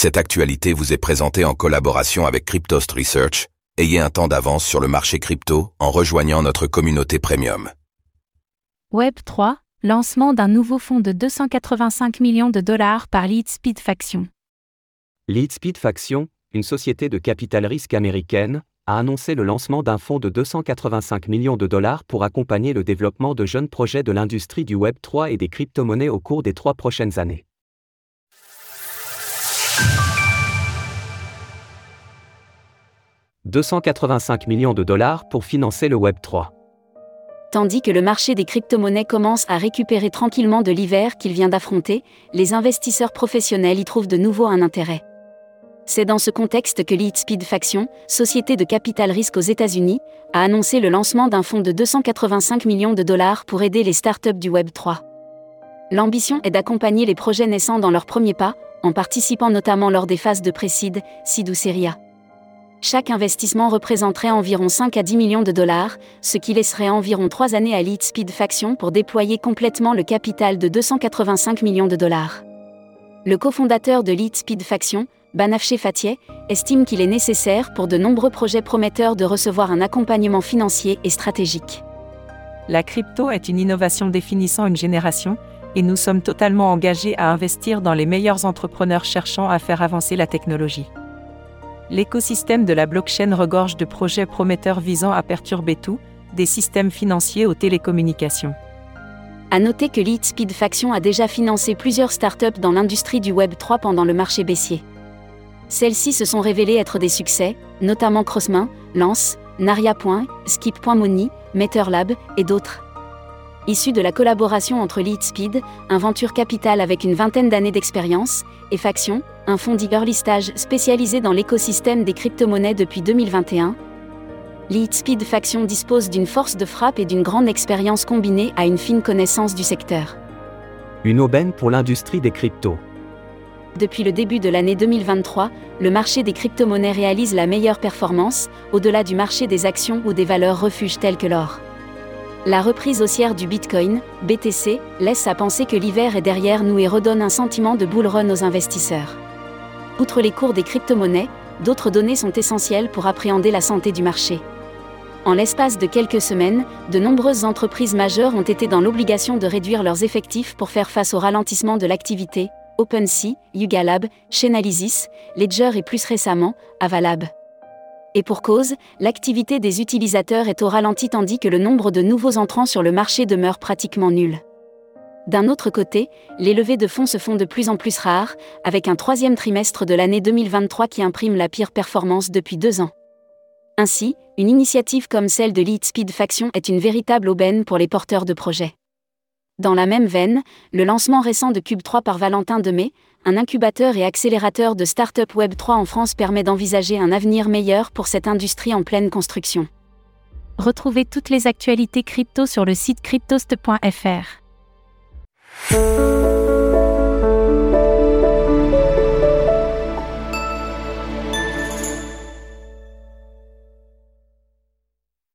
Cette actualité vous est présentée en collaboration avec Cryptost Research. Ayez un temps d'avance sur le marché crypto en rejoignant notre communauté premium. Web 3, lancement d'un nouveau fonds de 285 millions de dollars par Leadspeed Faction. Leadspeed Faction, une société de capital risque américaine, a annoncé le lancement d'un fonds de 285 millions de dollars pour accompagner le développement de jeunes projets de l'industrie du Web 3 et des crypto-monnaies au cours des trois prochaines années. 285 millions de dollars pour financer le Web3. Tandis que le marché des crypto-monnaies commence à récupérer tranquillement de l'hiver qu'il vient d'affronter, les investisseurs professionnels y trouvent de nouveau un intérêt. C'est dans ce contexte que Leadspeed Faction, société de capital risque aux États-Unis, a annoncé le lancement d'un fonds de 285 millions de dollars pour aider les startups du Web3. L'ambition est d'accompagner les projets naissants dans leurs premiers pas, en participant notamment lors des phases de précide, seed ou série A. Chaque investissement représenterait environ 5 à 10 millions de dollars, ce qui laisserait environ 3 années à Leadspeed Faction pour déployer complètement le capital de 285 millions de dollars. Le cofondateur de Leadspeed Faction, Banafché Fatieh, estime qu'il est nécessaire pour de nombreux projets prometteurs de recevoir un accompagnement financier et stratégique. La crypto est une innovation définissant une génération, et nous sommes totalement engagés à investir dans les meilleurs entrepreneurs cherchant à faire avancer la technologie l'écosystème de la blockchain regorge de projets prometteurs visant à perturber tout, des systèmes financiers aux télécommunications. À noter que Leadspeed Faction a déjà financé plusieurs startups dans l'industrie du Web 3 pendant le marché baissier. Celles-ci se sont révélées être des succès, notamment Crossmain, Lance, Naria., Skip.money, MetterLab et d'autres. Issu de la collaboration entre Leadspeed, un venture capital avec une vingtaine d'années d'expérience, et Faction, un fonds dit early stage spécialisé dans l'écosystème des crypto-monnaies depuis 2021, Leadspeed Faction dispose d'une force de frappe et d'une grande expérience combinée à une fine connaissance du secteur. Une aubaine pour l'industrie des cryptos. Depuis le début de l'année 2023, le marché des crypto-monnaies réalise la meilleure performance, au-delà du marché des actions ou des valeurs refuges telles que l'or. La reprise haussière du Bitcoin, BTC, laisse à penser que l'hiver est derrière nous et redonne un sentiment de bull run aux investisseurs. Outre les cours des crypto-monnaies, d'autres données sont essentielles pour appréhender la santé du marché. En l'espace de quelques semaines, de nombreuses entreprises majeures ont été dans l'obligation de réduire leurs effectifs pour faire face au ralentissement de l'activité, OpenSea, Yuga Lab, Chainalysis, Ledger et plus récemment, Avalab. Et pour cause, l'activité des utilisateurs est au ralenti tandis que le nombre de nouveaux entrants sur le marché demeure pratiquement nul. D'un autre côté, les levées de fonds se font de plus en plus rares, avec un troisième trimestre de l'année 2023 qui imprime la pire performance depuis deux ans. Ainsi, une initiative comme celle de Lead Speed Faction est une véritable aubaine pour les porteurs de projets. Dans la même veine, le lancement récent de Cube 3 par Valentin Demey, un incubateur et accélérateur de start-up Web 3 en France permet d'envisager un avenir meilleur pour cette industrie en pleine construction. Retrouvez toutes les actualités crypto sur le site cryptost.fr.